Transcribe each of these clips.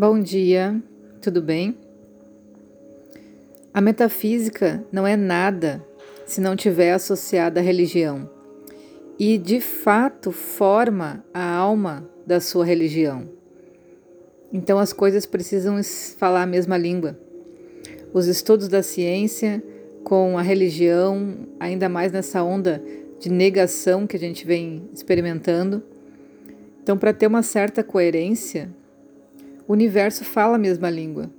Bom dia, tudo bem? A metafísica não é nada se não tiver associada à religião e, de fato, forma a alma da sua religião. Então, as coisas precisam falar a mesma língua. Os estudos da ciência com a religião, ainda mais nessa onda de negação que a gente vem experimentando. Então, para ter uma certa coerência, o universo fala a mesma língua.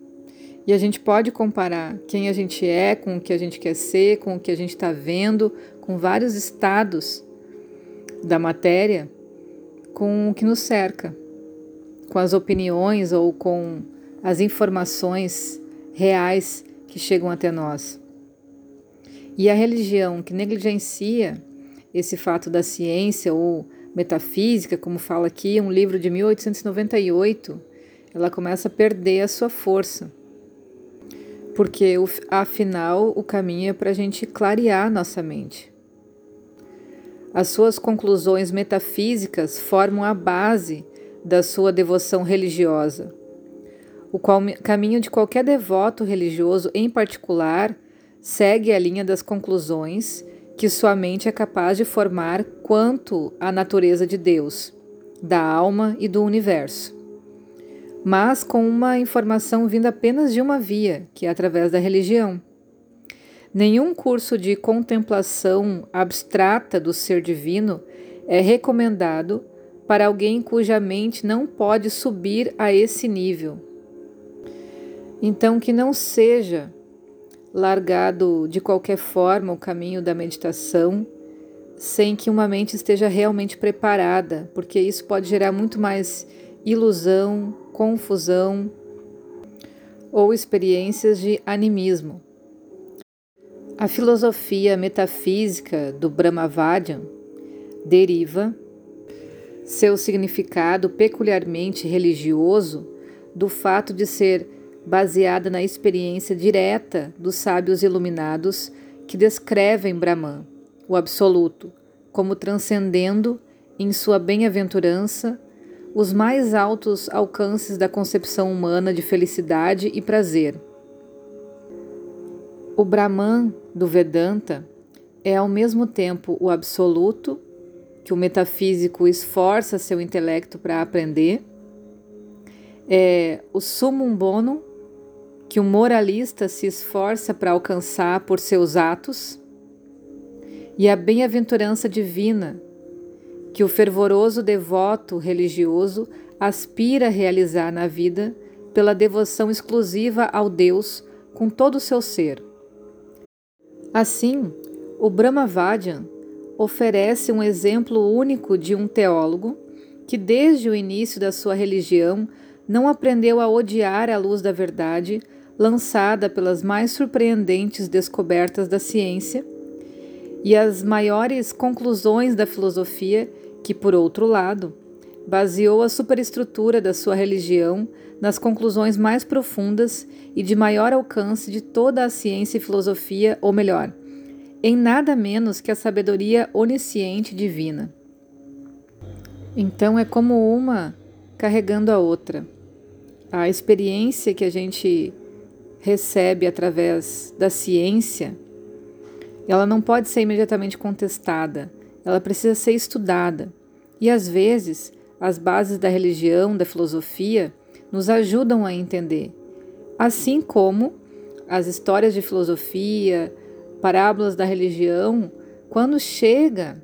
E a gente pode comparar quem a gente é com o que a gente quer ser, com o que a gente está vendo, com vários estados da matéria, com o que nos cerca, com as opiniões ou com as informações reais que chegam até nós. E a religião que negligencia esse fato da ciência ou metafísica, como fala aqui, um livro de 1898, ela começa a perder a sua força. Porque afinal o caminho é para a gente clarear nossa mente. As suas conclusões metafísicas formam a base da sua devoção religiosa. O qual, caminho de qualquer devoto religioso, em particular, segue a linha das conclusões que sua mente é capaz de formar quanto à natureza de Deus, da alma e do universo mas com uma informação vinda apenas de uma via, que é através da religião. Nenhum curso de contemplação abstrata do ser divino é recomendado para alguém cuja mente não pode subir a esse nível. Então, que não seja largado de qualquer forma o caminho da meditação sem que uma mente esteja realmente preparada, porque isso pode gerar muito mais ilusão, confusão ou experiências de animismo. A filosofia metafísica do Brahmavadyan deriva seu significado peculiarmente religioso do fato de ser baseada na experiência direta dos sábios iluminados que descrevem Brahman, o Absoluto, como transcendendo em sua bem-aventurança os mais altos alcances da concepção humana de felicidade e prazer. O Brahman do Vedanta é ao mesmo tempo o absoluto, que o metafísico esforça seu intelecto para aprender, é o sumum bonum, que o moralista se esforça para alcançar por seus atos, e a bem-aventurança divina, que o fervoroso devoto religioso aspira a realizar na vida pela devoção exclusiva ao Deus com todo o seu ser. Assim, o Brahmavadyan oferece um exemplo único de um teólogo que, desde o início da sua religião, não aprendeu a odiar a luz da verdade lançada pelas mais surpreendentes descobertas da ciência e as maiores conclusões da filosofia, que, por outro lado, baseou a superestrutura da sua religião nas conclusões mais profundas e de maior alcance de toda a ciência e filosofia, ou melhor, em nada menos que a sabedoria onisciente divina. Então é como uma carregando a outra. A experiência que a gente recebe através da ciência ela não pode ser imediatamente contestada, ela precisa ser estudada. E às vezes, as bases da religião, da filosofia, nos ajudam a entender. Assim como as histórias de filosofia, parábolas da religião, quando chega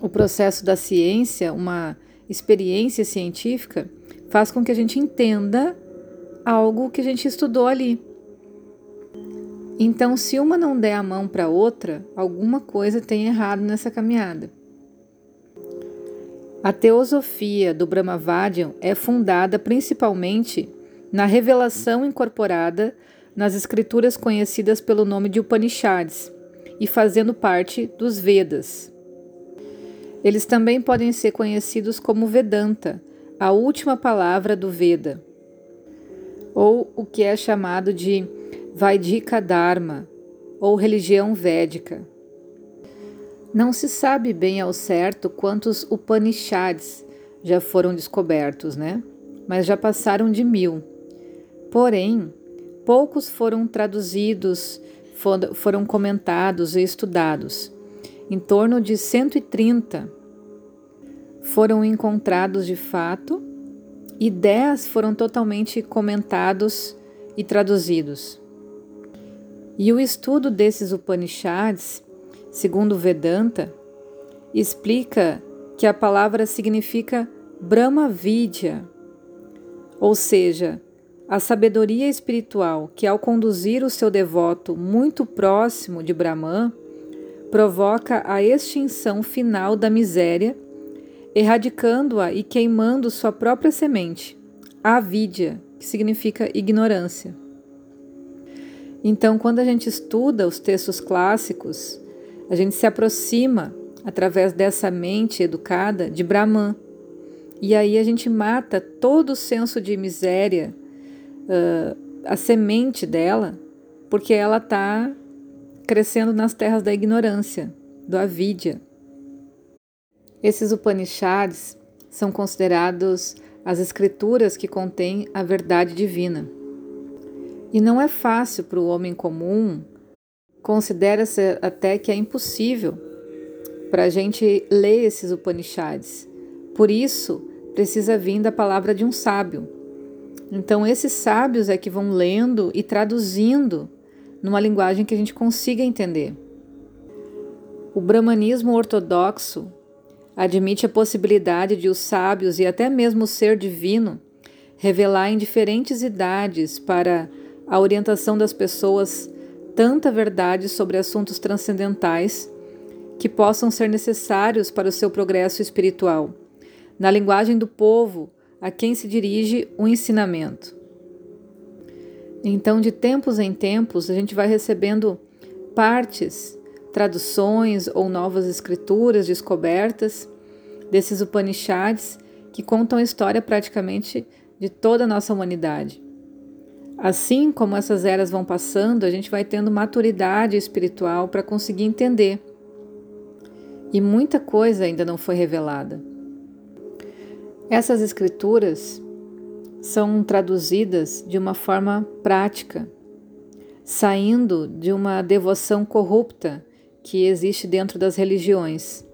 o processo da ciência, uma experiência científica, faz com que a gente entenda algo que a gente estudou ali. Então, se uma não der a mão para outra, alguma coisa tem errado nessa caminhada. A teosofia do Brahmavadyan é fundada principalmente na revelação incorporada nas escrituras conhecidas pelo nome de Upanishads e fazendo parte dos Vedas. Eles também podem ser conhecidos como Vedanta, a última palavra do Veda, ou o que é chamado de Vaidika Dharma ou religião védica. Não se sabe bem ao certo quantos Upanishads já foram descobertos, né? mas já passaram de mil. Porém, poucos foram traduzidos, foram comentados e estudados. Em torno de 130 foram encontrados de fato e 10 foram totalmente comentados e traduzidos. E o estudo desses Upanishads, segundo Vedanta, explica que a palavra significa Brahma Vidya, ou seja, a sabedoria espiritual que, ao conduzir o seu devoto muito próximo de Brahman, provoca a extinção final da miséria, erradicando-a e queimando sua própria semente, a avidya, que significa ignorância. Então, quando a gente estuda os textos clássicos, a gente se aproxima, através dessa mente educada, de Brahman. E aí a gente mata todo o senso de miséria, uh, a semente dela, porque ela está crescendo nas terras da ignorância, do avidya. Esses Upanishads são considerados as escrituras que contêm a verdade divina. E não é fácil para o homem comum, considera-se até que é impossível para a gente ler esses Upanishads. Por isso, precisa vir da palavra de um sábio. Então, esses sábios é que vão lendo e traduzindo numa linguagem que a gente consiga entender. O brahmanismo ortodoxo admite a possibilidade de os sábios e até mesmo o ser divino revelar em diferentes idades para a orientação das pessoas tanta verdade sobre assuntos transcendentais que possam ser necessários para o seu progresso espiritual, na linguagem do povo a quem se dirige o ensinamento. Então, de tempos em tempos, a gente vai recebendo partes, traduções ou novas escrituras descobertas desses Upanishads que contam a história praticamente de toda a nossa humanidade. Assim como essas eras vão passando, a gente vai tendo maturidade espiritual para conseguir entender. E muita coisa ainda não foi revelada. Essas escrituras são traduzidas de uma forma prática, saindo de uma devoção corrupta que existe dentro das religiões.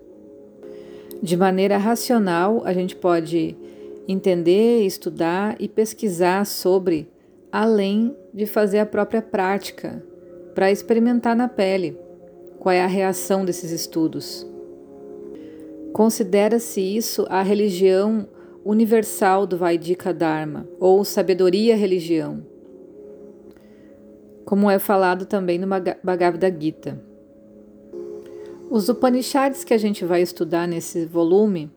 De maneira racional, a gente pode entender, estudar e pesquisar sobre além de fazer a própria prática, para experimentar na pele qual é a reação desses estudos. Considera-se isso a religião universal do Vaidika Dharma, ou sabedoria religião, como é falado também no Bhagavad Gita. Os Upanishads que a gente vai estudar nesse volume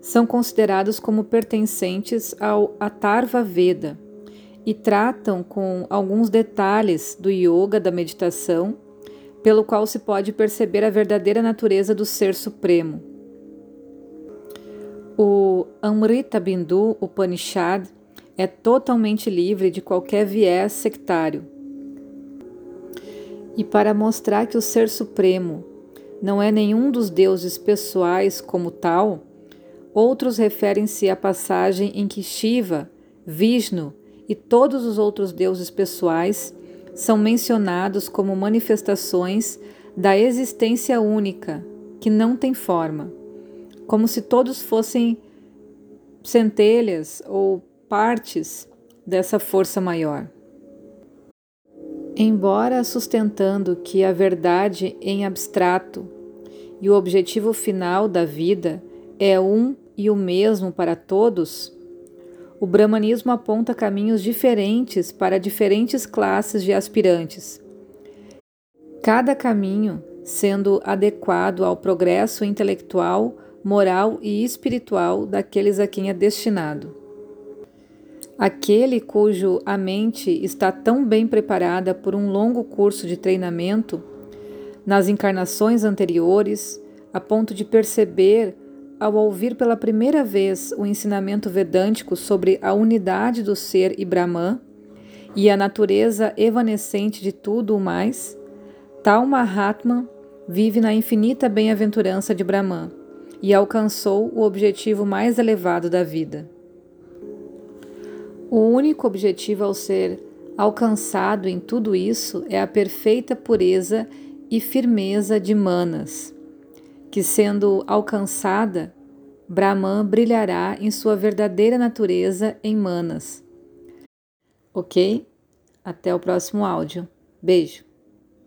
são considerados como pertencentes ao Atharva Veda, e tratam com alguns detalhes do yoga, da meditação, pelo qual se pode perceber a verdadeira natureza do Ser Supremo. O Amrita Bindu Upanishad é totalmente livre de qualquer viés sectário. E para mostrar que o Ser Supremo não é nenhum dos deuses pessoais como tal, outros referem-se à passagem em que Shiva, Vishnu e todos os outros deuses pessoais são mencionados como manifestações da existência única, que não tem forma, como se todos fossem centelhas ou partes dessa força maior. Embora sustentando que a verdade em abstrato e o objetivo final da vida é um e o mesmo para todos, o Brahmanismo aponta caminhos diferentes para diferentes classes de aspirantes. Cada caminho sendo adequado ao progresso intelectual, moral e espiritual daqueles a quem é destinado. Aquele cujo a mente está tão bem preparada por um longo curso de treinamento nas encarnações anteriores, a ponto de perceber ao ouvir pela primeira vez o ensinamento vedântico sobre a unidade do ser e Brahman e a natureza evanescente de tudo o mais, tal Mahatma vive na infinita bem-aventurança de Brahman e alcançou o objetivo mais elevado da vida. O único objetivo ao ser alcançado em tudo isso é a perfeita pureza e firmeza de Manas, que sendo alcançada, Brahman brilhará em sua verdadeira natureza em Manas. Ok? Até o próximo áudio. Beijo.